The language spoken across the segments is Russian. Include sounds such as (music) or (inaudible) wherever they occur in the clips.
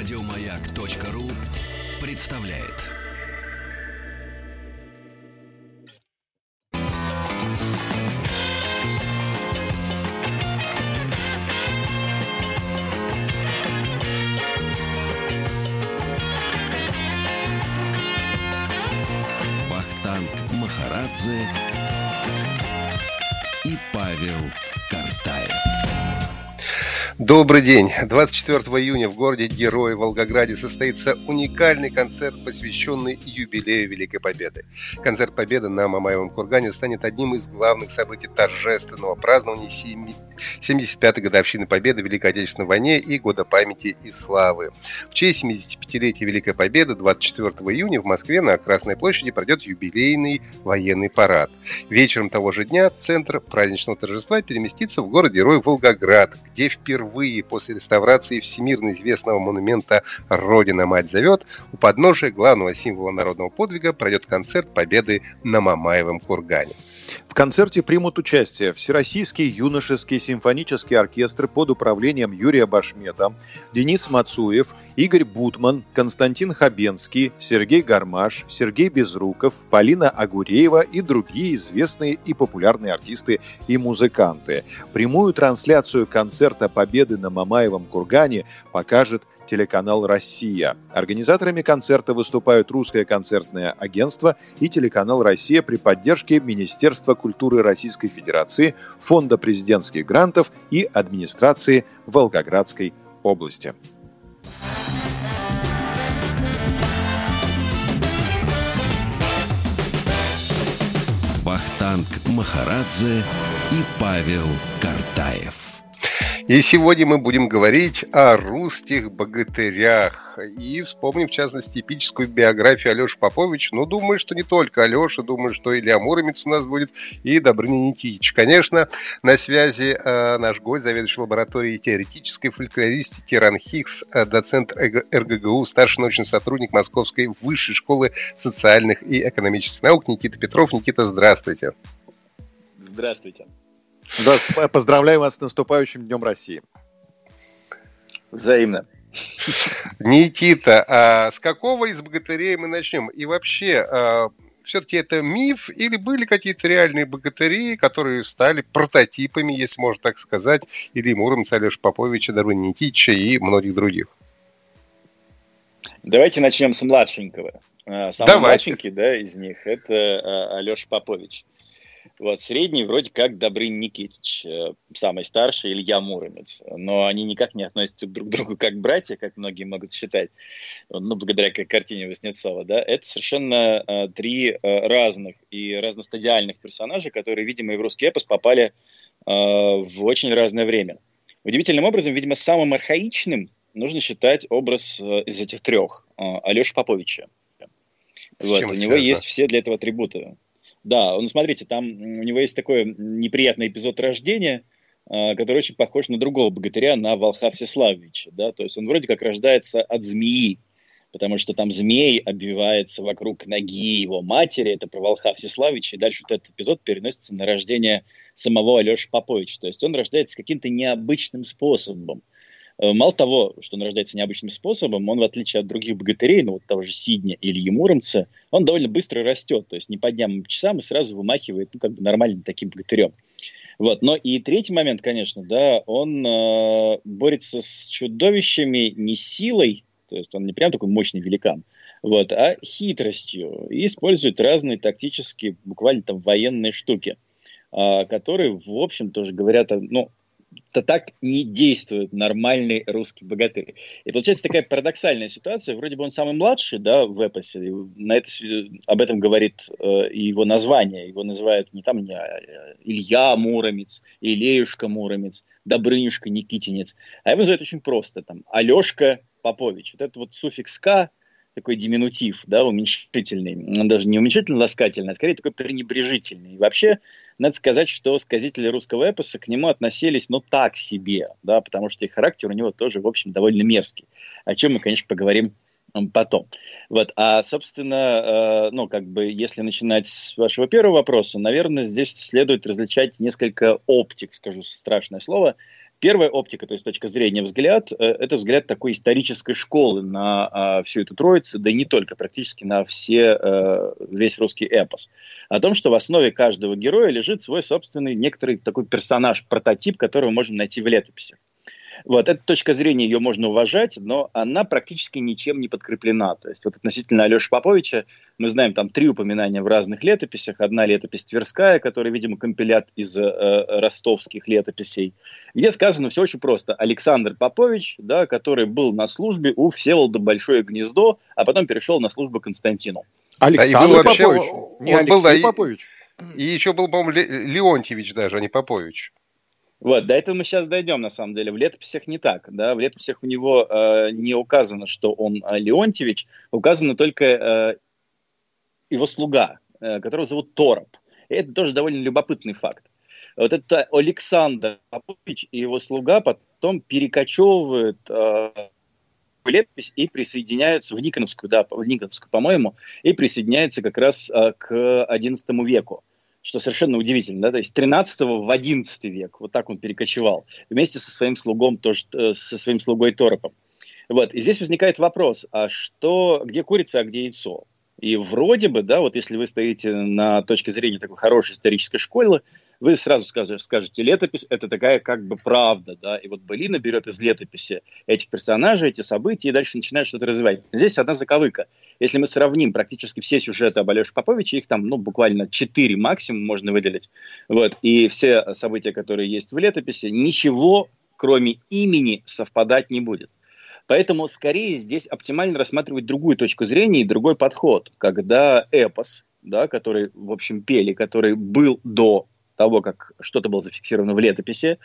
Радиомаяк.ру представляет. Вахтанг Махарадзе Добрый день. 24 июня в городе Герой Волгограде состоится уникальный концерт, посвященный юбилею Великой Победы. Концерт Победы на Мамаевом кургане станет одним из главных событий торжественного празднования 75-й годовщины Победы в Великой Отечественной войне и Года памяти и славы. В честь 75-летия Великой Победы 24 июня в Москве на Красной площади пройдет юбилейный военный парад. Вечером того же дня центр праздничного торжества переместится в город-герой Волгоград, где впервые впервые после реставрации всемирно известного монумента «Родина-мать зовет» у подножия главного символа народного подвига пройдет концерт Победы на Мамаевом кургане. В концерте примут участие Всероссийский юношеский симфонический оркестр под управлением Юрия Башмета, Денис Мацуев, Игорь Бутман, Константин Хабенский, Сергей Гармаш, Сергей Безруков, Полина Агуреева и другие известные и популярные артисты и музыканты. Прямую трансляцию концерта «Победы на Мамаевом кургане» покажет телеканал «Россия». Организаторами концерта выступают Русское концертное агентство и телеканал «Россия» при поддержке Министерства культуры Российской Федерации, Фонда президентских грантов и администрации Волгоградской области. Вахтанг Махарадзе и Павел Картаев. И сегодня мы будем говорить о русских богатырях. И вспомним, в частности, эпическую биографию Алеши Поповича. Ну, думаю, что не только Алеша, думаю, что Илья Муромец у нас будет, и Добрыня Никитич. Конечно, на связи э, наш гость, заведующий лабораторией теоретической фольклористики Ран Хикс, э, доцент РГГУ, старший научный сотрудник Московской высшей школы социальных и экономических наук Никита Петров. Никита, здравствуйте. Здравствуйте. Да, поздравляю вас с наступающим Днем России. Взаимно. Никита, а с какого из богатырей мы начнем? И вообще, а, все-таки это миф или были какие-то реальные богатыри, которые стали прототипами, если можно так сказать, или Муромца, Алеша Поповича, Дарвина Никитича и многих других? Давайте начнем с младшенького. А, самый Давайте. младшенький да, из них – это а, Алеша Попович. Вот, средний вроде как Добрын Никитич, э, самый старший Илья Муромец. Но они никак не относятся друг к другу как братья, как многие могут считать, ну, благодаря картине Васнецова, да. Это совершенно э, три э, разных и разностадиальных персонажа, которые, видимо, и в русский эпос попали э, в очень разное время. Удивительным образом, видимо, самым архаичным нужно считать образ э, из этих трех, э, Алеши Поповича. Вот, у него есть все для этого атрибуты. Да, ну смотрите, там у него есть такой неприятный эпизод рождения, а, который очень похож на другого богатыря, на Волха Всеславовича. Да? То есть он вроде как рождается от змеи, потому что там змей обвивается вокруг ноги его матери, это про Волха Всеславича, и дальше вот этот эпизод переносится на рождение самого Алеши Поповича. То есть он рождается каким-то необычным способом. Э, мало того, что он рождается необычным способом, он, в отличие от других богатырей, ну вот того же Сидня или Емуромца, он довольно быстро растет, то есть не по дням, по часам и сразу вымахивает, ну, как бы нормальным таким богатырем. Вот. Но и третий момент, конечно, да, он э, борется с чудовищами не силой, то есть он не прям такой мощный великан, вот, а хитростью. И использует разные тактические, буквально там военные штуки, э, которые, в общем, тоже говорят, ну, то так не действует нормальный русский богатырь. И получается такая парадоксальная ситуация. Вроде бы он самый младший, да, в эпосе. На это, об этом говорит э, его название. Его называют не там не а, Илья Муромец, Илеюшка Муромец, Добрынюшка Никитинец. А его называют очень просто. Там Алешка Попович. Вот это вот суффикс «к» такой диминутив, да, уменьшительный. Он даже не уменьшительно-ласкательный, а скорее такой пренебрежительный. И вообще, надо сказать, что сказители русского эпоса к нему относились, ну, так себе, да, потому что и характер у него тоже, в общем, довольно мерзкий. О чем мы, конечно, поговорим потом. Вот. А, собственно, э, ну, как бы, если начинать с вашего первого вопроса, наверное, здесь следует различать несколько оптик, скажу страшное слово. Первая оптика, то есть точка зрения, взгляд, э, это взгляд такой исторической школы на э, всю эту троицу, да и не только, практически на все, э, весь русский эпос. О том, что в основе каждого героя лежит свой собственный некоторый такой персонаж, прототип, которого можно найти в летописях. Вот, эта точка зрения, ее можно уважать, но она практически ничем не подкреплена. То есть вот относительно Алеши Поповича мы знаем там три упоминания в разных летописях. Одна летопись Тверская, которая, видимо, компилят из э, ростовских летописей, где сказано все очень просто. Александр Попович, да, который был на службе у Всеволода Большое Гнездо, а потом перешел на службу Константину. Александр да, Попович, не он Алексей был, да, Попович. И, и еще был, по-моему, Леонтьевич даже, а не Попович. Вот, до этого мы сейчас дойдем, на самом деле. В летописях не так, да, в летописях у него э, не указано, что он э, Леонтьевич, указано только э, его слуга, э, которого зовут Тороп. И это тоже довольно любопытный факт. Вот это Александр Попович и его слуга потом перекочевывают э, летопись и присоединяются в Никоновскую, да, в Никоновскую, по-моему, и присоединяются как раз э, к XI веку что совершенно удивительно, да, то есть 13 в 11 век, вот так он перекочевал, вместе со своим слугом, тоже, э, со своим слугой Торопом. Вот, и здесь возникает вопрос, а что, где курица, а где яйцо? И вроде бы, да, вот если вы стоите на точке зрения такой хорошей исторической школы, вы сразу скажете, скажете, летопись – это такая как бы правда, да, и вот Былина берет из летописи этих персонажей, эти события, и дальше начинает что-то развивать. Здесь одна заковыка. Если мы сравним практически все сюжеты об Алёше Поповиче, их там, ну, буквально четыре максимум можно выделить, вот, и все события, которые есть в летописи, ничего, кроме имени, совпадать не будет. Поэтому скорее здесь оптимально рассматривать другую точку зрения и другой подход, когда эпос, да, который, в общем, пели, который был до того, как что-то было зафиксировано в летописи.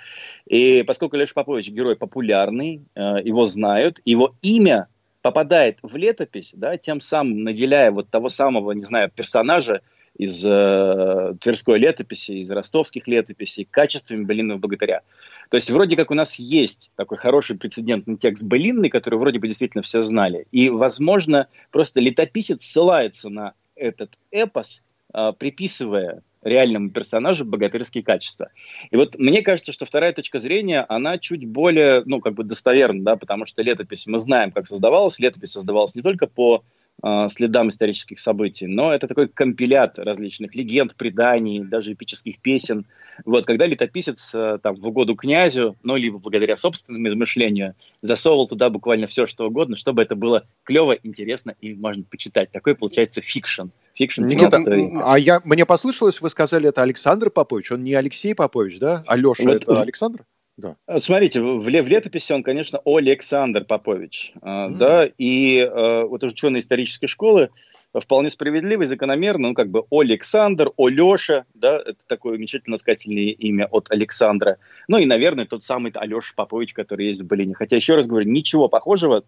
И поскольку Леш Попович герой популярный, э, его знают, его имя попадает в летопись, да, тем самым наделяя вот того самого, не знаю, персонажа из э, Тверской летописи, из ростовских летописей, качествами былинного богатыря. То есть вроде как у нас есть такой хороший прецедентный текст былинный, который вроде бы действительно все знали. И, возможно, просто летописец ссылается на этот эпос, э, приписывая реальному персонажу богатырские качества. И вот мне кажется, что вторая точка зрения, она чуть более, ну, как бы достоверна, да, потому что летопись, мы знаем, как создавалась, летопись создавалась не только по э, следам исторических событий, но это такой компилят различных легенд, преданий, даже эпических песен. Вот, когда летописец э, там в угоду князю, ну, либо благодаря собственному измышлению, засовывал туда буквально все, что угодно, чтобы это было клево, интересно и можно почитать. Такой получается fiction. Fiction Никита, а я, мне послышалось, вы сказали, это Александр Попович, он не Алексей Попович, да? Алеша, вот, это Александр? Да. Смотрите, в, в летописи он, конечно, Александр Попович, мм. да, и э, вот ученые исторической школы вполне справедливо и закономерно, ну, как бы Александр, Алеша, да, это такое уменьшительно сказательное имя от Александра, ну, и, наверное, тот самый Алеша Попович, который есть в Былине. Хотя, еще раз говорю, ничего похожего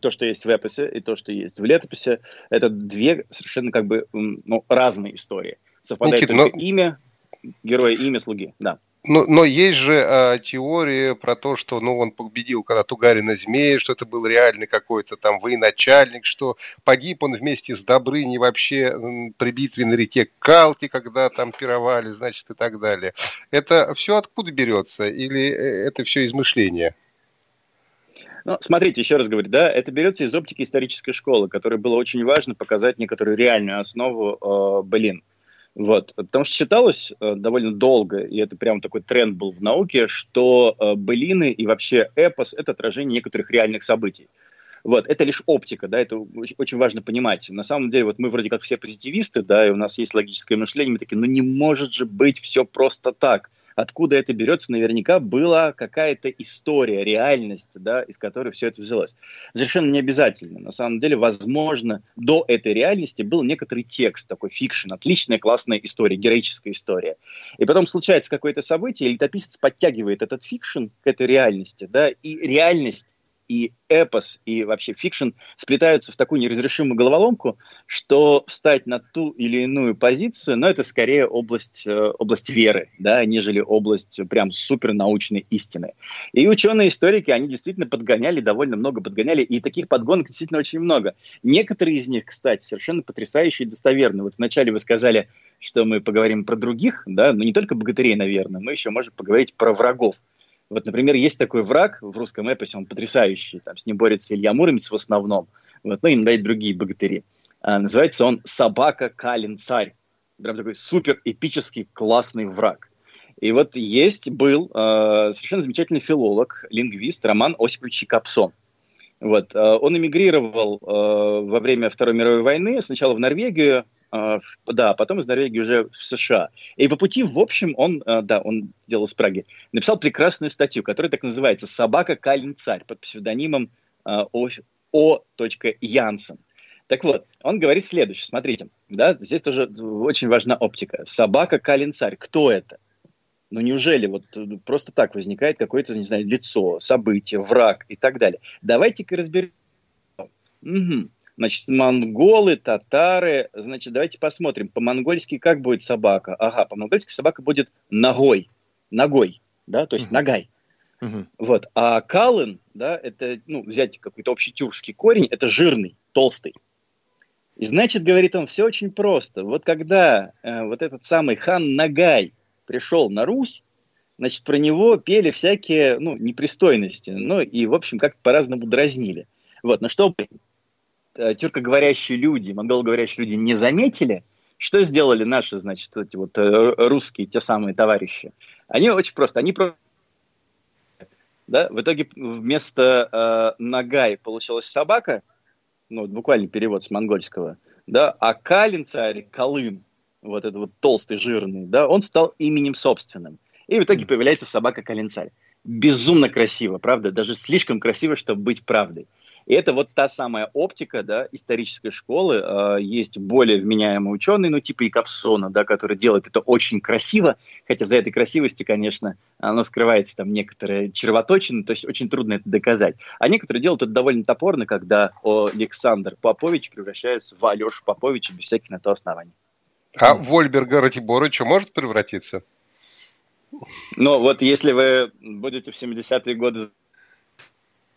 то, что есть в эпосе, и то, что есть в летописи, это две совершенно как бы ну, разные истории. Совпадает Никит, только но... имя героя, имя слуги, да. Но, но есть же э, теория про то, что ну, он победил когда Тугарина змея, что это был реальный какой-то там военачальник, что погиб он вместе с Добрыней вообще при битве на реке Калки, когда там пировали, значит, и так далее. Это все откуда берется? Или э, это все измышления? Ну, смотрите, еще раз говорю, да, это берется из оптики исторической школы, которой было очень важно показать некоторую реальную основу э, былин. Вот. Потому что считалось э, довольно долго, и это прям такой тренд был в науке, что э, былины и вообще эпос — это отражение некоторых реальных событий. Вот, это лишь оптика, да, это очень важно понимать. На самом деле, вот мы вроде как все позитивисты, да, и у нас есть логическое мышление, мы такие, ну не может же быть все просто так откуда это берется, наверняка была какая-то история, реальность, да, из которой все это взялось. Совершенно не обязательно. На самом деле, возможно, до этой реальности был некоторый текст, такой fiction, отличная, классная история, героическая история. И потом случается какое-то событие, и летописец подтягивает этот fiction к этой реальности, да, и реальность и эпос, и вообще fiction сплетаются в такую неразрешимую головоломку, что встать на ту или иную позицию, ну, это скорее область, э, область веры, да, нежели область прям супернаучной истины. И ученые-историки, они действительно подгоняли, довольно много подгоняли, и таких подгонок действительно очень много. Некоторые из них, кстати, совершенно потрясающие и достоверные. Вот вначале вы сказали, что мы поговорим про других, да, но не только богатырей, наверное, мы еще можем поговорить про врагов. Вот, например, есть такой враг в русском эпосе, он потрясающий, там с ним борется Илья Муромец в основном, вот, ну и иногда и другие богатыри. А, называется он «Собака Калин Царь». Прям такой супер эпический классный враг. И вот есть, был э, совершенно замечательный филолог, лингвист Роман Осипович Капсон. Вот, э, он эмигрировал э, во время Второй мировой войны, сначала в Норвегию, да, потом из Норвегии уже в США. И по пути, в общем, он, а, да, он делал из Праги, написал прекрасную статью, которая так называется «Собака Калин Царь» под псевдонимом а, О. О. Янсен. Так вот, он говорит следующее, смотрите, да, здесь тоже очень важна оптика. Собака Калин Царь, кто это? Ну неужели вот просто так возникает какое-то, не знаю, лицо, событие, враг и так далее? Давайте-ка разберем. Угу. Значит, монголы, татары. Значит, давайте посмотрим. По-монгольски как будет собака? Ага, по-монгольски собака будет ногой. Ногой, да, то есть uh-huh. ногай. Uh-huh. Вот. А калын, да, это, ну, взять какой-то общий тюркский корень, это жирный, толстый. И значит, говорит он, все очень просто. Вот когда э, вот этот самый хан Нагай пришел на Русь, значит, про него пели всякие, ну, непристойности, ну, и, в общем, как-то по-разному дразнили. Вот, но что Э, тюркоговорящие люди, монгологоворящие люди не заметили, что сделали наши, значит, эти вот э, русские, те самые товарищи? Они очень просто, они просто да? В итоге вместо э, Нагай получилась собака, ну, буквально перевод с монгольского, да, а Калин царь, Колын, вот этот вот толстый, жирный, да, он стал именем собственным. И в итоге появляется собака Калин царь. Безумно красиво, правда? Даже слишком красиво, чтобы быть правдой. И это вот та самая оптика да, исторической школы. Э, есть более вменяемый ученый, ну типа Икапсона, да, который делает это очень красиво, хотя за этой красивостью, конечно, оно скрывается там некоторые червоточины, то есть очень трудно это доказать. А некоторые делают это довольно топорно, когда Александр Попович превращается в Алешу Поповича без всяких на то оснований. А Вольберга Ратиборыча может превратиться? Ну, вот если вы будете в 70-е годы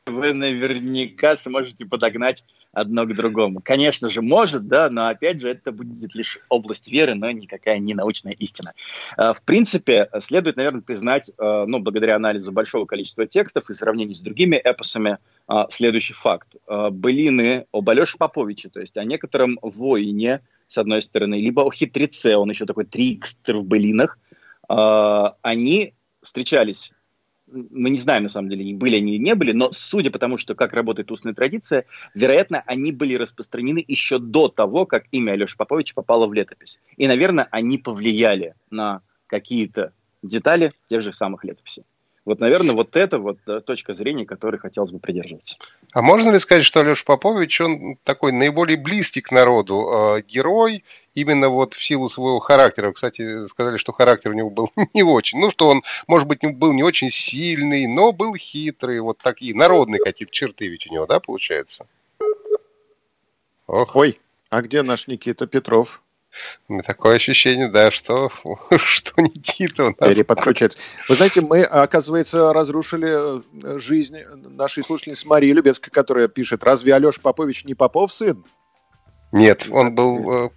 вы наверняка сможете подогнать одно к другому. Конечно же, может, да, но опять же, это будет лишь область веры, но никакая не научная истина. А, в принципе, следует, наверное, признать, а, ну, благодаря анализу большого количества текстов и сравнению с другими эпосами, а, следующий факт. Былины об Алёше Поповиче, то есть о некотором воине, с одной стороны, либо о хитреце, он еще такой трикстер в былинах, они встречались мы не знаем, на самом деле, были они или не были, но судя по тому, что как работает устная традиция, вероятно, они были распространены еще до того, как имя Алеши Поповича попало в летопись. И, наверное, они повлияли на какие-то детали тех же самых летописей. Вот, наверное, вот это вот да, точка зрения, которой хотелось бы придерживаться. А можно ли сказать, что Алеша Попович, он такой наиболее близкий к народу э, герой, именно вот в силу своего характера. Кстати, сказали, что характер у него был (laughs) не очень. Ну, что он, может быть, был не очень сильный, но был хитрый. Вот такие народные какие-то черты ведь у него, да, получается? Ох. Ой, а где наш Никита Петров? Такое ощущение, да, что, (laughs) что Никита у нас... Переподключается. Вы знаете, мы, оказывается, разрушили э, жизнь нашей слушательницы Марии Любецкой, которая пишет, разве Алеша Попович не Попов сын? Нет, он был... Э,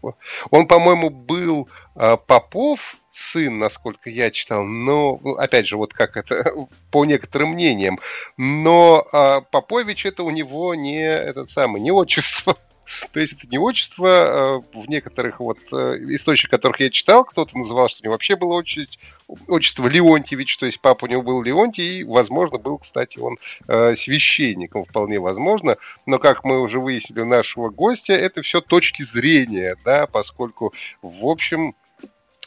он, по-моему, был э, Попов, сын, насколько я читал, но, ну, опять же, вот как это, (laughs) по некоторым мнениям, но Попович это у него не этот самый, не отчество. То есть это не отчество. А, в некоторых вот э, источниках, которых я читал, кто-то называл, что у него вообще было отчество, отчество Леонтьевич, то есть папа у него был Леонтий, и, возможно, был, кстати, он э, священником, вполне возможно. Но, как мы уже выяснили у нашего гостя, это все точки зрения, да, поскольку, в общем,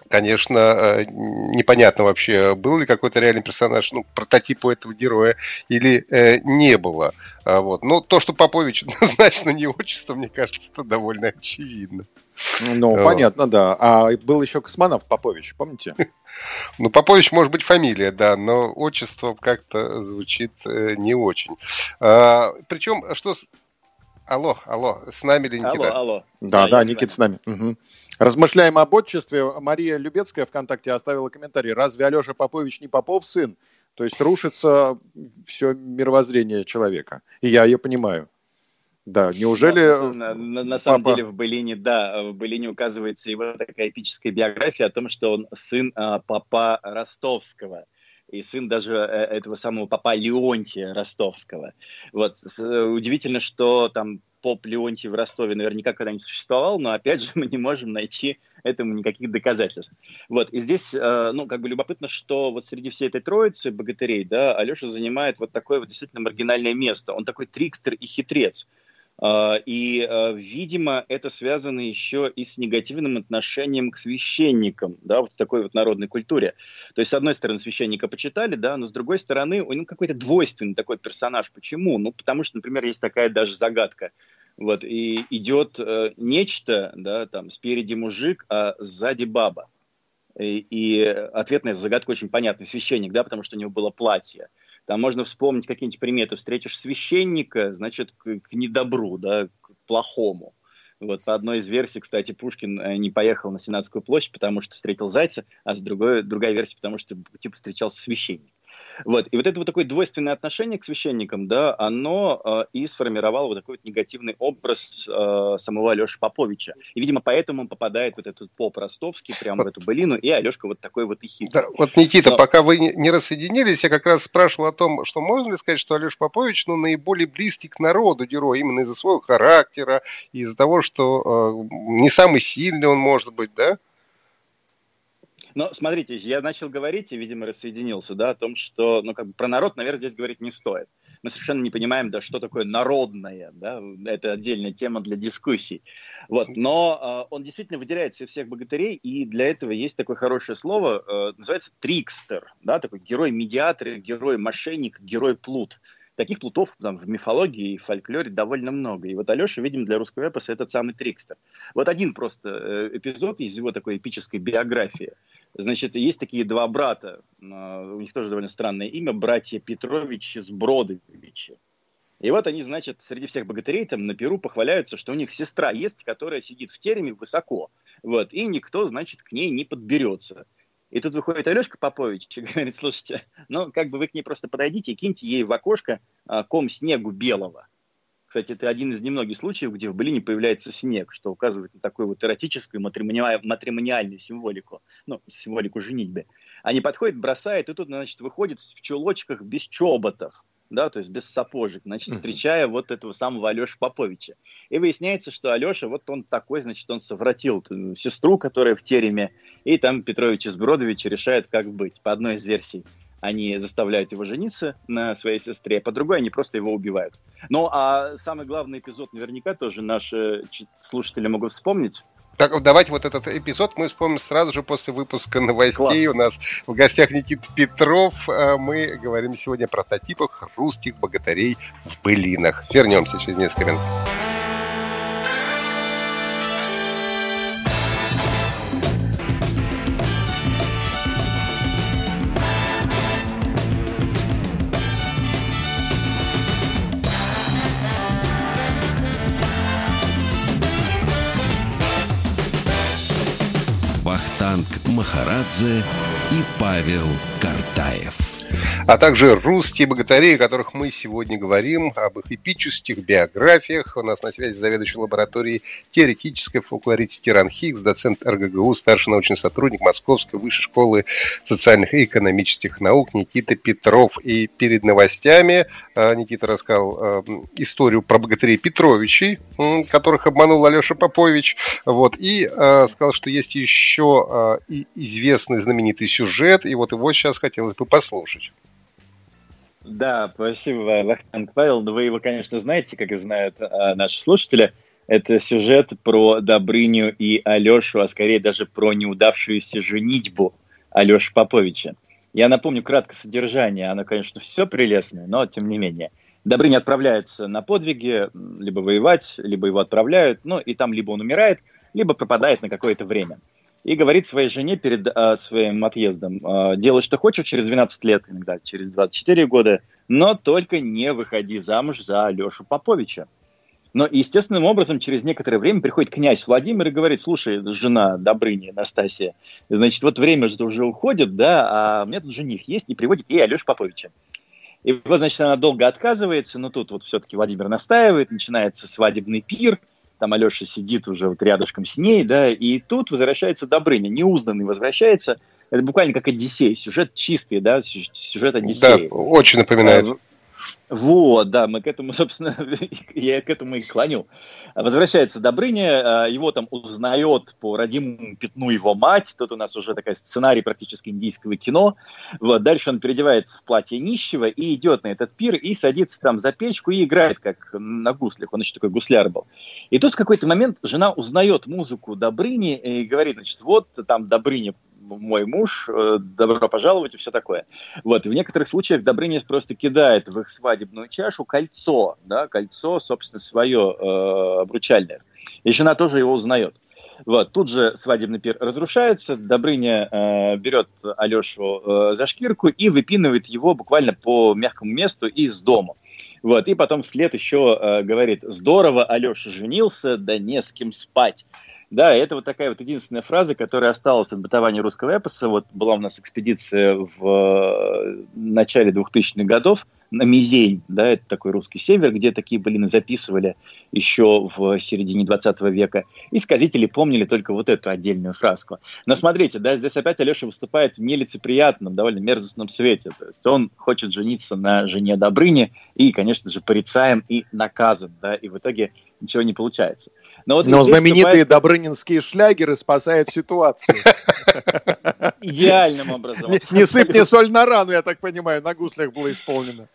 конечно, э, непонятно вообще, был ли какой-то реальный персонаж, ну, прототип у этого героя или э, не было. А вот. Но то, что Попович (laughs) однозначно не отчество, мне кажется, это довольно очевидно. Ну, вот. понятно, да. А был еще Космонавт Попович, помните? (laughs) Ну, Попович может быть фамилия, да, но отчество как-то звучит э, не очень. А, причем, что... Алло, алло, с нами ли Никита? Алло, алло. Да, да, да Никита с нами. Угу. Размышляем об отчестве. Мария Любецкая ВКонтакте оставила комментарий. Разве Алеша Попович не Попов сын? То есть рушится все мировоззрение человека. И я ее понимаю. Да, неужели... На, на, на самом папа... деле в Былине, да, в Былине указывается его такая эпическая биография о том, что он сын а, папа Ростовского и сын даже э, этого самого папа Леонтия Ростовского. Вот удивительно, что там поп Леонтий в Ростове наверняка когда-нибудь существовал, но опять же (laughs) мы не можем найти этому никаких доказательств. Вот, и здесь, э, ну, как бы любопытно, что вот среди всей этой троицы богатырей, да, Алеша занимает вот такое вот действительно маргинальное место. Он такой трикстер и хитрец. А, и, а, видимо, это связано еще и с негативным отношением к священникам, да, вот в такой вот народной культуре. То есть, с одной стороны, священника почитали, да, но с другой стороны, он какой-то двойственный такой персонаж. Почему? Ну, потому что, например, есть такая даже загадка. Вот, и идет э, нечто, да, там, спереди мужик, а сзади баба. И, и ответ на эту загадку очень понятный. Священник, да, потому что у него было платье. Там можно вспомнить какие-нибудь приметы. Встретишь священника, значит, к, к недобру, да, к плохому. Вот по одной из версий, кстати, Пушкин э, не поехал на Сенатскую площадь, потому что встретил зайца, а с другой, другая версия, потому что типа встречался священник. Вот. И вот это вот такое двойственное отношение к священникам, да, оно э, и сформировало вот такой вот негативный образ э, самого Алеши Поповича. И, видимо, поэтому он попадает вот этот поп ростовский прямо вот. в эту былину, и Алешка вот такой вот и хитрый. Да, вот, Никита, Но... пока вы не рассоединились, я как раз спрашивал о том, что можно ли сказать, что Алеша Попович, ну, наиболее близкий к народу герой, именно из-за своего характера, из-за того, что э, не самый сильный он может быть, да? Но смотрите, я начал говорить и, видимо, рассоединился, да, о том, что, ну, как бы про народ, наверное, здесь говорить не стоит. Мы совершенно не понимаем, да, что такое народное, да, это отдельная тема для дискуссий. Вот, но э, он действительно выделяется из всех богатырей, и для этого есть такое хорошее слово, э, называется трикстер, да, такой герой-медиатор, герой-мошенник, герой-плут. Таких плутов там, в мифологии и фольклоре довольно много. И вот Алеша, видим, для русского эпоса этот самый Трикстер. Вот один просто э, эпизод из его такой эпической биографии. Значит, есть такие два брата, а, у них тоже довольно странное имя, братья Петровичи с Бродовичи. И вот они, значит, среди всех богатырей там на Перу похваляются, что у них сестра есть, которая сидит в тереме высоко. Вот, и никто, значит, к ней не подберется. И тут выходит Алешка Попович и (laughs) говорит, слушайте, ну, как бы вы к ней просто подойдите и киньте ей в окошко а, ком снегу белого. Кстати, это один из немногих случаев, где в Былине появляется снег, что указывает на такую вот эротическую матримониальную символику, ну, символику женитьбы. Они подходят, бросают, и тут, значит, выходит в чулочках без чоботов да, то есть без сапожек, значит, встречая вот этого самого Алеша Поповича. И выясняется, что Алеша, вот он такой, значит, он совратил сестру, которая в тереме, и там Петрович из Бродовича решает, как быть. По одной из версий они заставляют его жениться на своей сестре, а по другой они просто его убивают. Ну, а самый главный эпизод наверняка тоже наши слушатели могут вспомнить. Так, давайте вот этот эпизод мы вспомним сразу же после выпуска новостей. Класс. У нас в гостях Никита Петров. А мы говорим сегодня о прототипах русских богатырей в былинах. Вернемся через несколько минут. Махарадзе и Павел Картаев а также русские богатыри, о которых мы сегодня говорим, об их эпических биографиях. У нас на связи заведующий лабораторией теоретической фольклоритики Ранхикс, доцент РГГУ, старший научный сотрудник Московской высшей школы социальных и экономических наук Никита Петров. И перед новостями э, Никита рассказал э, историю про богатырей Петровичей, которых обманул Алеша Попович. Вот, и э, сказал, что есть еще известный знаменитый сюжет, и вот его сейчас хотелось бы послушать. Да, спасибо, Вахтанг Павел. Вы его, конечно, знаете, как и знают а, наши слушатели. Это сюжет про Добрыню и Алешу, а скорее даже про неудавшуюся женитьбу Алеши Поповича. Я напомню кратко содержание. Оно, конечно, все прелестное, но тем не менее. Добрыня отправляется на подвиги, либо воевать, либо его отправляют, ну и там либо он умирает, либо пропадает на какое-то время. И говорит своей жене перед э, своим отъездом, э, делай, что хочешь через 12 лет, иногда через 24 года, но только не выходи замуж за Алешу Поповича. Но естественным образом через некоторое время приходит князь Владимир и говорит, слушай, жена Добрыни, Настасия, значит, вот время же уже уходит, да, а у меня тут жених есть, и приводит ей Алешу Поповича. И вот, значит, она долго отказывается, но тут вот все-таки Владимир настаивает, начинается свадебный пир, там Алеша сидит уже вот рядышком с ней, да, и тут возвращается Добрыня, неузнанный возвращается, это буквально как Одиссей, сюжет чистый, да, сюжет Одиссея. Да, очень напоминает. Вот, да, мы к этому, (laughs) собственно, я к этому и клоню. Возвращается Добрыня, а, его там узнает по родимому пятну его мать, тут у нас уже такой сценарий практически индийского кино. Вот, дальше он переодевается в платье нищего и идет на этот пир и садится там за печку и играет как на гуслях, он еще такой гусляр был. И тут в какой-то момент жена узнает музыку Добрыни и говорит, значит, вот там Добрыня мой муж, э, добро пожаловать и все такое. Вот, в некоторых случаях Добрыня просто кидает в их свадебную чашу кольцо, да, кольцо, собственно, свое э, обручальное. И жена тоже его узнает. Вот, тут же свадебный пир разрушается, Добрыня э, берет Алешу э, за шкирку и выпинывает его буквально по мягкому месту из дома. Вот, и потом вслед еще э, говорит, здорово Алеша женился, да не с кем спать. Да, это вот такая вот единственная фраза, которая осталась от бытования русского эпоса. Вот была у нас экспедиция в э, начале 2000-х годов на Мизень, да, это такой русский север, где такие былины записывали еще в середине 20 века. И сказители помнили только вот эту отдельную фразку. Но смотрите, да, здесь опять Алеша выступает в нелицеприятном, довольно мерзостном свете. То есть он хочет жениться на жене Добрыни и, конечно же, порицаем и наказан, да, и в итоге ничего не получается. Но, вот Но знаменитые вступает... добрынинские шлягеры спасают ситуацию. Идеальным образом. Не, не сыпь мне соль на рану, я так понимаю, на гуслях было исполнено.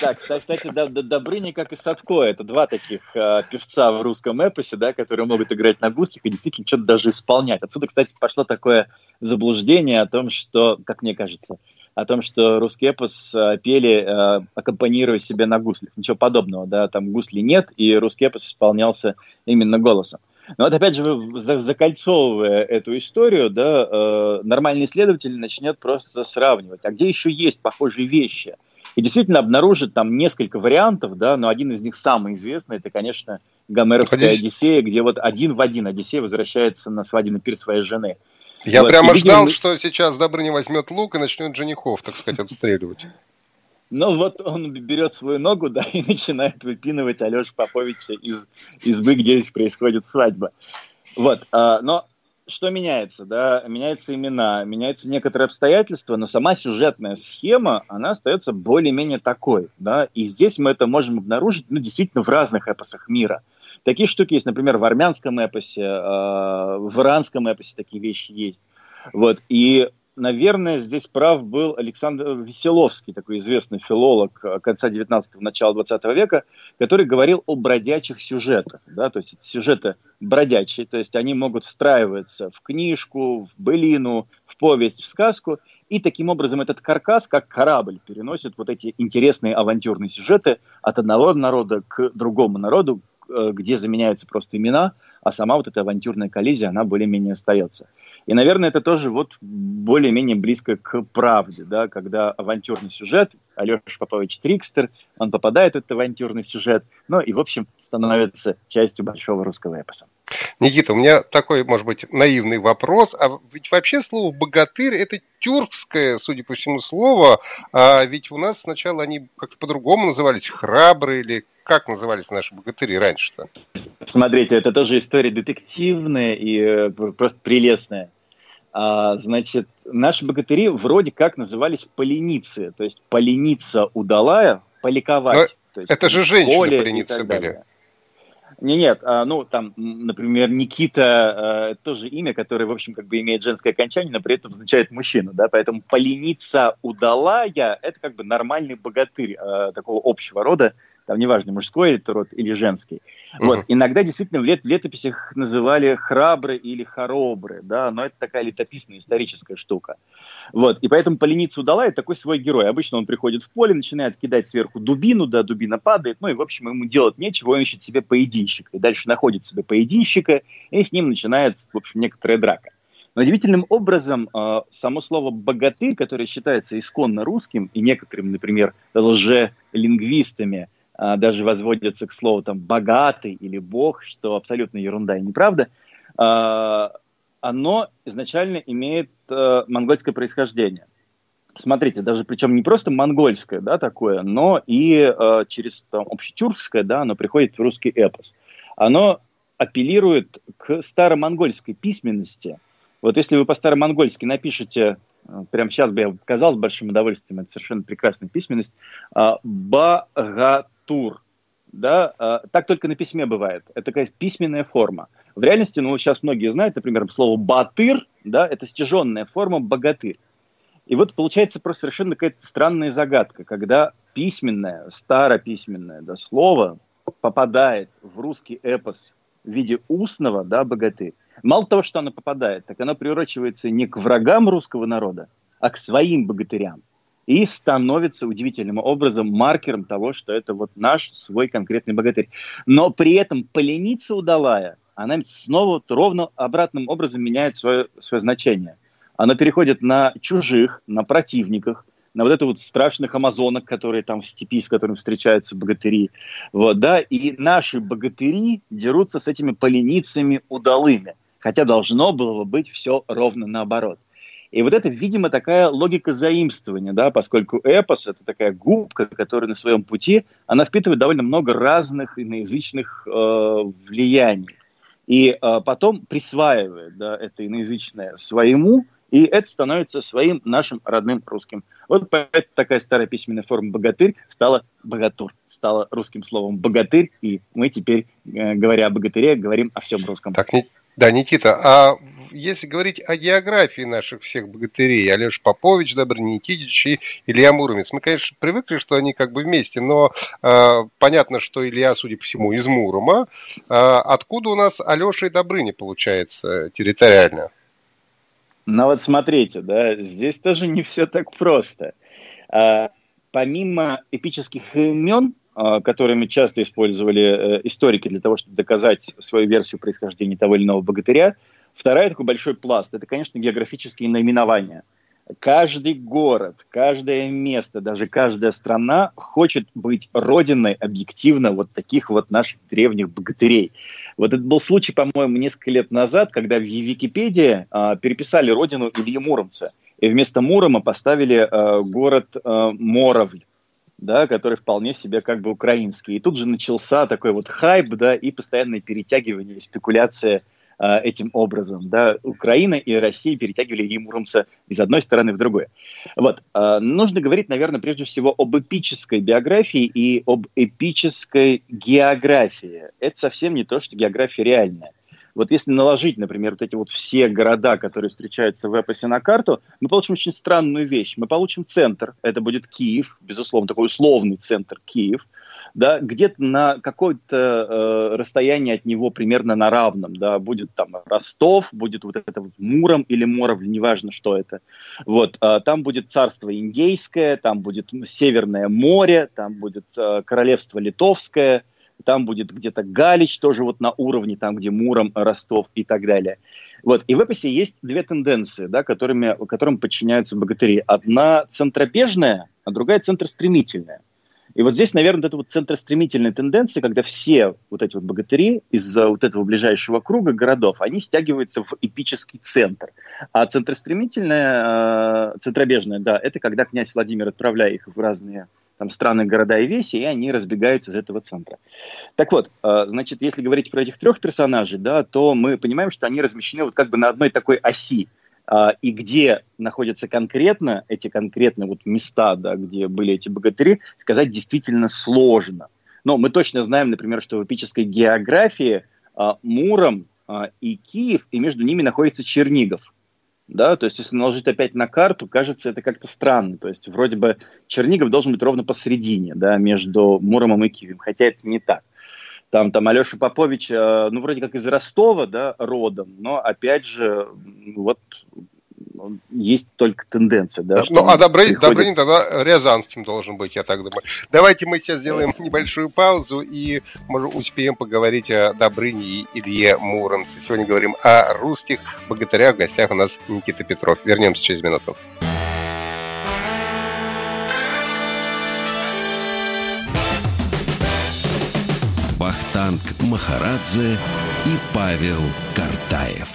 Так, кстати, Добрыни, как и Садко, это два таких э, певца в русском эпосе, да, которые могут играть на гуслях и действительно что-то даже исполнять. Отсюда, кстати, пошло такое заблуждение о том, что, как мне кажется, о том, что русский эпос э, пели, э, аккомпанируя себе на гуслях. Ничего подобного, да, там гусли нет, и русский эпос исполнялся именно голосом. Но вот опять же, закольцовывая эту историю, да, э, нормальный исследователь начнет просто сравнивать, а где еще есть похожие вещи. И действительно обнаружит там несколько вариантов, да, но один из них самый известный, это, конечно, Гомеровская Одиссея, где вот один в один Одиссей возвращается на свадебный пир своей жены. Я вот, прямо ждал, видим... что сейчас Добрыня возьмет лук и начнет женихов, так сказать, отстреливать. (laughs) Ну вот он берет свою ногу, (laughs) да, и начинает выпинывать Алешу Поповича из избы, где здесь происходит свадьба. Вот, а, но что меняется, да? Меняются имена, меняются некоторые обстоятельства, но сама сюжетная схема, она остается более-менее такой, да? И здесь мы это можем обнаружить, ну, действительно, в разных эпосах мира. Такие штуки есть, например, в армянском эпосе, э, в иранском эпосе такие вещи есть. Вот. И, наверное, здесь прав был Александр Веселовский, такой известный филолог э, конца 19-го, начала 20 века, который говорил о бродячих сюжетах. Да? То есть сюжеты бродячие, то есть они могут встраиваться в книжку, в былину, в повесть, в сказку, и таким образом этот каркас, как корабль, переносит вот эти интересные авантюрные сюжеты от одного народа к другому народу, где заменяются просто имена, а сама вот эта авантюрная коллизия, она более-менее остается. И, наверное, это тоже вот более-менее близко к правде, да, когда авантюрный сюжет, Алеша Попович Трикстер, он попадает в этот авантюрный сюжет, ну и, в общем, становится частью большого русского эпоса. Никита, у меня такой, может быть, наивный вопрос. А ведь вообще слово «богатырь» — это тюркское, судя по всему, слово. А ведь у нас сначала они как-то по-другому назывались, храбрые или как назывались наши богатыри раньше-то? Смотрите, это тоже история детективная и э, просто прелестная. А, значит, наши богатыри вроде как назывались поленицы, то есть поленица удалая, поликовать. Но это же женщины поленицы были. Не, нет, а, ну там, например, Никита а, тоже имя, которое, в общем, как бы имеет женское окончание, но при этом означает мужчину, да, поэтому поленица удалая – это как бы нормальный богатырь а, такого общего рода, там неважно, мужской это род или женский. Uh-huh. Вот, иногда действительно в, лет, в летописях называли храбры или хоробры, да, но это такая летописная историческая штука. Вот, и поэтому поленица удала это такой свой герой. Обычно он приходит в поле, начинает кидать сверху дубину, да, дубина падает, ну и, в общем, ему делать нечего, он ищет себе поединщика. И дальше находит себе поединщика, и с ним начинается, в общем, некоторая драка. Но удивительным образом э, само слово «богатырь», которое считается исконно русским, и некоторым, например, лже-лингвистами даже возводятся к слову там «богатый» или «бог», что абсолютно ерунда и неправда, э, оно изначально имеет э, монгольское происхождение. Смотрите, даже причем не просто монгольское, да, такое, но и э, через там, общетюркское, да, оно приходит в русский эпос. Оно апеллирует к старомонгольской письменности – вот если вы по-старомонгольски напишете, э, прямо сейчас бы я показал с большим удовольствием, это совершенно прекрасная письменность, э, багатур, да, э, так только на письме бывает. Это такая письменная форма. В реальности, ну, сейчас многие знают, например, слово батыр, да, это стяженная форма богатырь. И вот получается просто совершенно какая-то странная загадка, когда письменное, старописьменное да, слово попадает в русский эпос в виде устного, да, богатырь, Мало того, что она попадает, так она приурочивается не к врагам русского народа, а к своим богатырям. И становится удивительным образом маркером того, что это вот наш свой конкретный богатырь. Но при этом поленица удалая, она снова вот ровно обратным образом меняет свое, свое значение. Она переходит на чужих, на противниках, на вот это вот страшных амазонок, которые там в степи, с которыми встречаются богатыри. Вот, да, и наши богатыри дерутся с этими поленицами удалыми хотя должно было бы быть все ровно наоборот. И вот это, видимо, такая логика заимствования, да, поскольку эпос — это такая губка, которая на своем пути, она впитывает довольно много разных иноязычных э, влияний. И э, потом присваивает да, это иноязычное своему, и это становится своим нашим родным русским. Вот поэтому такая старая письменная форма «богатырь» стала «богатур», стала русским словом «богатырь», и мы теперь, э, говоря о богатыре, говорим о всем русском. Так, да, Никита, а если говорить о географии наших всех богатырей, Алеш Попович, Добрый Никитич и Илья Муромец, мы, конечно, привыкли, что они как бы вместе, но э, понятно, что Илья, судя по всему, из Мурома. Э, откуда у нас Алеша и Добрыня, получается, территориально? Ну вот смотрите, да, здесь тоже не все так просто. А, помимо эпических имен, а, которыми часто использовали э, историки для того, чтобы доказать свою версию происхождения того или иного богатыря. Вторая такой большой пласт – это, конечно, географические наименования. Каждый город, каждое место, даже каждая страна хочет быть родиной объективно вот таких вот наших древних богатырей. Вот это был случай, по-моему, несколько лет назад, когда в Википедии э, переписали родину Ильи Муромца. И вместо Мурома поставили э, город э, Моровль да, который вполне себе как бы украинский. И тут же начался такой вот хайп, да, и постоянное перетягивание, спекуляция э, этим образом, да, Украина и Россия перетягивали Ильи Муромца из одной стороны в другую. Вот, э, нужно говорить, наверное, прежде всего об эпической биографии и об эпической географии. Это совсем не то, что география реальная. Вот если наложить, например, вот эти вот все города, которые встречаются в эпосе на карту, мы получим очень странную вещь. Мы получим центр, это будет Киев, безусловно, такой условный центр Киев, да, где-то на какое-то э, расстояние от него примерно на равном, да, будет там Ростов, будет вот это вот Муром или Моровль, неважно, что это. Вот, э, там будет царство Индейское, там будет Северное море, там будет э, королевство Литовское, там будет где-то Галич, тоже вот на уровне, там, где Муром, Ростов и так далее. Вот. И в эпосе есть две тенденции, да, которыми, которым подчиняются богатыри. Одна центробежная, а другая центростремительная. И вот здесь, наверное, вот эта вот центростремительная тенденция, когда все вот эти вот богатыри из вот этого ближайшего круга городов, они стягиваются в эпический центр. А центростремительная, э, центробежная, да, это когда князь Владимир, отправляя их в разные там страны, города и веси, и они разбегаются из этого центра. Так вот, э, значит, если говорить про этих трех персонажей, да, то мы понимаем, что они размещены вот как бы на одной такой оси. А, и где находятся конкретно эти конкретные вот места, да, где были эти богатыри, сказать действительно сложно. Но мы точно знаем, например, что в эпической географии а, Муром а, и Киев, и между ними находится Чернигов. да, то есть если наложить опять на карту, кажется, это как-то странно, то есть вроде бы Чернигов должен быть ровно посередине, да, между Муромом и Киевом, хотя это не так. Там, там Алеша Попович, э, ну, вроде как из Ростова, да, родом, но, опять же, вот есть только тенденция. Да, ну, а Добрынин, приходит... Добрынин тогда Рязанским должен быть, я так думаю. Давайте мы сейчас сделаем небольшую паузу и может, успеем поговорить о Добрыне и Илье Муромце. Сегодня говорим о русских богатырях. В гостях у нас Никита Петров. Вернемся через минуту. Вахтанг Махарадзе и Павел Картаев.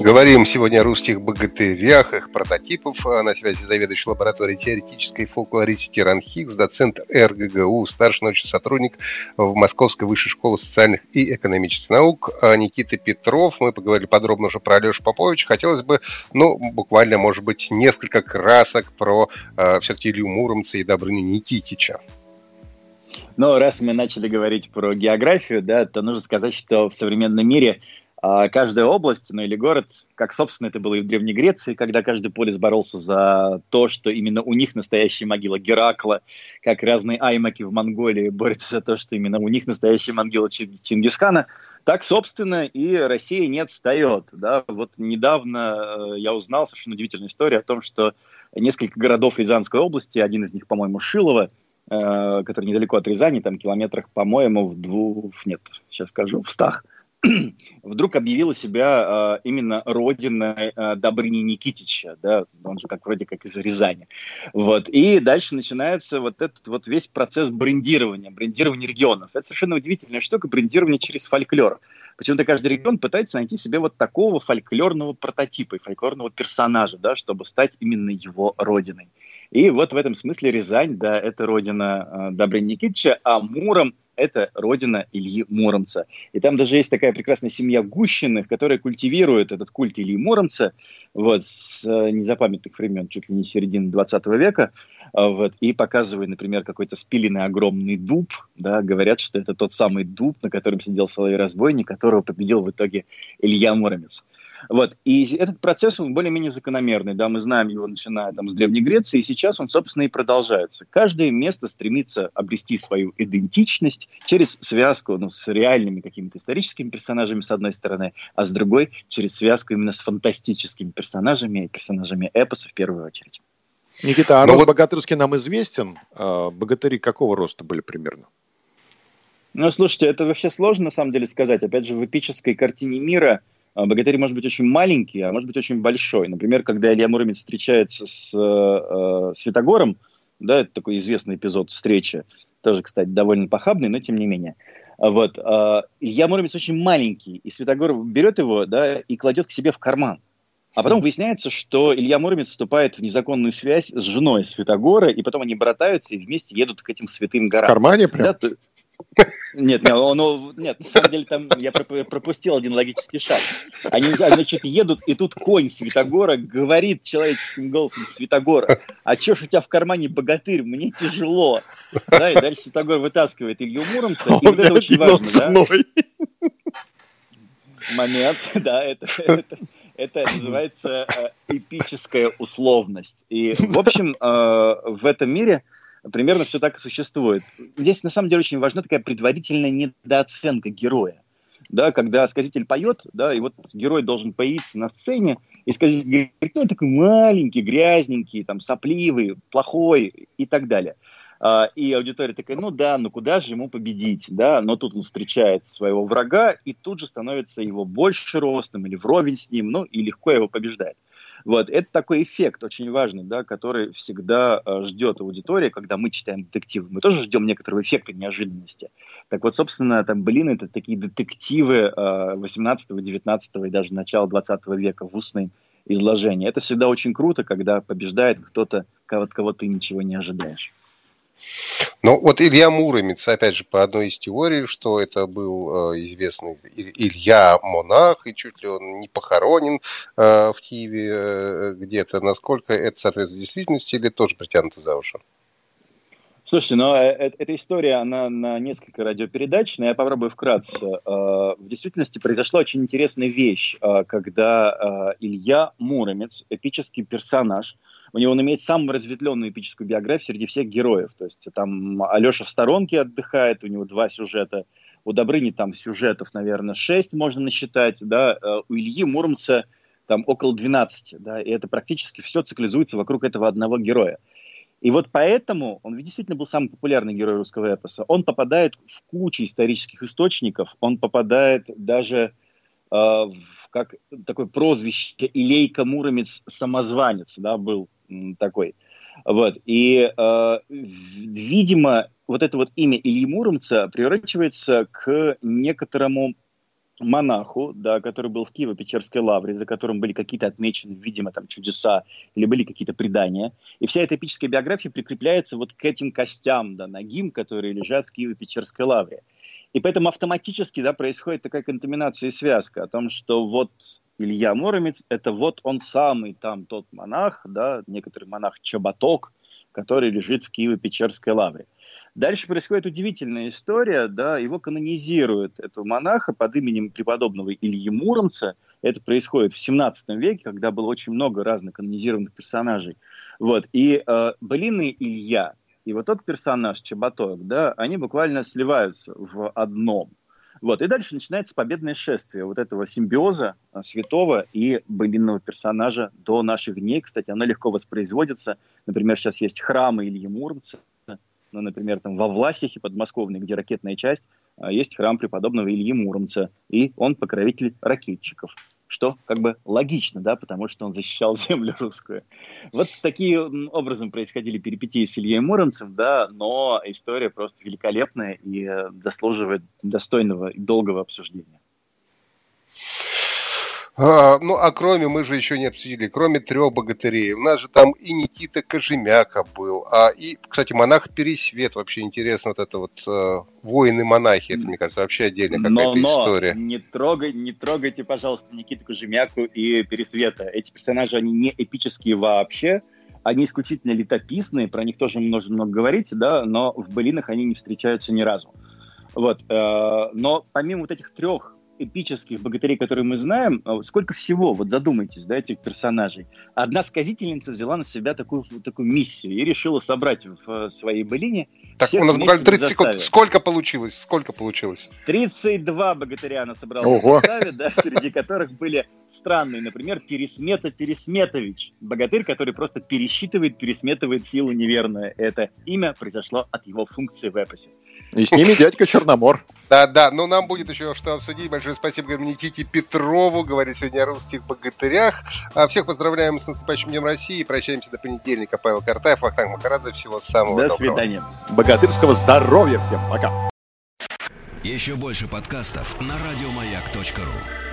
Говорим сегодня о русских богатырях, их прототипов. На связи заведующий лабораторией теоретической фолклористики РАНХИКС, доцент РГГУ, старший научный сотрудник в Московской высшей школы социальных и экономических наук Никита Петров. Мы поговорили подробно уже про Алешу Поповича. Хотелось бы, ну, буквально, может быть, несколько красок про э, все-таки Илью Муромца и Добрыню Никитича. Ну, раз мы начали говорить про географию, да, то нужно сказать, что в современном мире а каждая область, ну или город, как, собственно, это было и в Древней Греции, когда каждый полис боролся за то, что именно у них настоящая могила Геракла, как разные аймаки в Монголии борются за то, что именно у них настоящая могила Чингисхана, так, собственно, и Россия не отстает. Да? Вот недавно э, я узнал совершенно удивительную историю о том, что несколько городов Рязанской области, один из них, по-моему, Шилово, э, который недалеко от Рязани, там километрах, по-моему, в двух, нет, сейчас скажу, в стах, (clears throat) вдруг объявила себя э, именно родиной э, Добрыни Никитича, да, он же как вроде как из Рязани. Вот. И дальше начинается вот этот вот весь процесс брендирования, брендирования регионов. Это совершенно удивительная штука, брендирование через фольклор. Почему-то каждый регион пытается найти себе вот такого фольклорного прототипа и фольклорного персонажа, да, чтобы стать именно его родиной. И вот в этом смысле Рязань, да, это родина э, Добрыни Никитича, а Муром это родина Ильи Муромца. И там даже есть такая прекрасная семья Гущиных, которая культивирует этот культ Ильи Муромца вот, с э, незапамятных времен, чуть ли не середины 20 века, а, вот, и показывает, например, какой-то спиленный огромный дуб, да, говорят, что это тот самый дуб, на котором сидел Соловей-разбойник, которого победил в итоге Илья Муромец. Вот. И этот процесс, он более-менее закономерный. Да, мы знаем его, начиная там, с Древней Греции, и сейчас он, собственно, и продолжается. Каждое место стремится обрести свою идентичность через связку ну, с реальными какими-то историческими персонажами, с одной стороны, а с другой через связку именно с фантастическими персонажами, персонажами эпоса в первую очередь. Никита, а ну рост вот... богатырский нам известен. А богатыри какого роста были примерно? Ну, слушайте, это вообще сложно, на самом деле, сказать. Опять же, в эпической картине мира – богатырь может быть очень маленький, а может быть очень большой. Например, когда Илья Муромец встречается с э, Святогором, да, это такой известный эпизод встречи, тоже, кстати, довольно похабный, но тем не менее. А вот, э, Илья Муромец очень маленький, и Святогор берет его, да, и кладет к себе в карман. А потом выясняется, что Илья Муромец вступает в незаконную связь с женой Святогора, и потом они братаются и вместе едут к этим святым горам. В кармане прям? Да, нет, нет, он, нет, на самом деле там я пропустил один логический шаг. Они, значит, едут, и тут конь Святогора говорит человеческим голосом Святогора, а чё ж у тебя в кармане богатырь, мне тяжело. Да, и дальше Святогор вытаскивает Илью Муромца, и вот это очень важно, да? Момент, да, это, это, это называется э, эпическая условность. И, в общем, э, в этом мире примерно все так и существует. Здесь на самом деле очень важна такая предварительная недооценка героя. Да, когда сказитель поет, да, и вот герой должен появиться на сцене, и сказитель говорит, ну, он такой маленький, грязненький, там, сопливый, плохой и так далее. А, и аудитория такая, ну да, ну куда же ему победить, да, но тут он встречает своего врага и тут же становится его больше ростом или вровень с ним, ну и легко его побеждает. Вот, это такой эффект очень важный, да, который всегда э, ждет аудитория, когда мы читаем детективы. Мы тоже ждем некоторого эффекта неожиданности. Так вот, собственно, там, блин, это такие детективы э, 18, 19 и даже начала 20 века в устной изложении. Это всегда очень круто, когда побеждает кто-то, от кого ты ничего не ожидаешь. Ну, вот Илья Муромец, опять же, по одной из теорий, что это был э, известный Илья Монах, и чуть ли он не похоронен э, в Киеве э, где-то. Насколько это соответствует действительности или тоже притянуто за уши? Слушайте, но э, эта история, она на несколько радиопередач, но я попробую вкратце. В действительности произошла очень интересная вещь, когда Илья Муромец, эпический персонаж, у него он имеет самую разветвленную эпическую биографию среди всех героев. То есть там Алеша в сторонке отдыхает, у него два сюжета. У Добрыни там сюжетов, наверное, шесть можно насчитать. Да? У Ильи Муромца там около 12. Да? И это практически все циклизуется вокруг этого одного героя. И вот поэтому он действительно был самый популярный герой русского эпоса. Он попадает в кучу исторических источников, он попадает даже э, в как такое прозвище Илейка Муромец самозванец, да, был такой. Вот. И, э, видимо, вот это вот имя Ильи Муромца приурочивается к некоторому монаху, да, который был в Киево-Печерской лавре, за которым были какие-то отмечены, видимо, там чудеса или были какие-то предания. И вся эта эпическая биография прикрепляется вот к этим костям, да, ногим, которые лежат в Киево-Печерской лавре. И поэтому автоматически, да, происходит такая контаминация и связка о том, что вот Илья Муромец – это вот он самый там тот монах, да, некоторый монах Чаботок, который лежит в Киево-Печерской лавре. Дальше происходит удивительная история, да, его канонизируют, этого монаха под именем преподобного Ильи Муромца. Это происходит в 17 веке, когда было очень много разных канонизированных персонажей. Вот. И э, Былины Илья и вот тот персонаж Чеботок, да, они буквально сливаются в одном. Вот. И дальше начинается победное шествие вот этого симбиоза а, святого и былинного персонажа до наших дней. Кстати, оно легко воспроизводится. Например, сейчас есть храмы Ильи Муромца, ну, например, там во Власихе подмосковной, где ракетная часть, а, есть храм преподобного Ильи Муромца, и он покровитель ракетчиков что как бы логично, да, потому что он защищал (laughs) землю русскую. Вот таким образом происходили перипетии с Ильей Муромцем, да, но история просто великолепная и э, заслуживает достойного и долгого обсуждения. А, ну, а кроме, мы же еще не обсудили, кроме трех богатырей, у нас же там и Никита Кожемяка был, а и, кстати, монах Пересвет, вообще интересно, вот это вот э, воины-монахи, это, мне кажется, вообще отдельная какая-то но, история. не, трогай, не трогайте, пожалуйста, Никиту Кожемяку и Пересвета. Эти персонажи, они не эпические вообще, они исключительно летописные, про них тоже можно много говорить, да, но в былинах они не встречаются ни разу. Вот, э, но помимо вот этих трех эпических богатырей, которые мы знаем, а сколько всего, вот задумайтесь, да, этих персонажей. Одна сказительница взяла на себя такую, такую миссию и решила собрать в своей былине Так у нас буквально 30 секунд. Сколько получилось? Сколько получилось? 32 богатыря она собрала Ого. в составе, да, среди которых были странные, например, Пересмета Пересметович, богатырь, который просто пересчитывает, пересметывает силу неверную. Это имя произошло от его функции в эпосе. И с ними (laughs) дядька Черномор. Да, да, но нам будет еще что обсудить. Большое спасибо говорим Никите Петрову, говорит сегодня о русских богатырях. А всех поздравляем с наступающим Днем России. Прощаемся до понедельника. Павел Картаев, Вахтанг Махарадзе. Всего самого до доброго. До свидания. Богатырского здоровья всем. Пока. Еще больше подкастов на радиомаяк.ру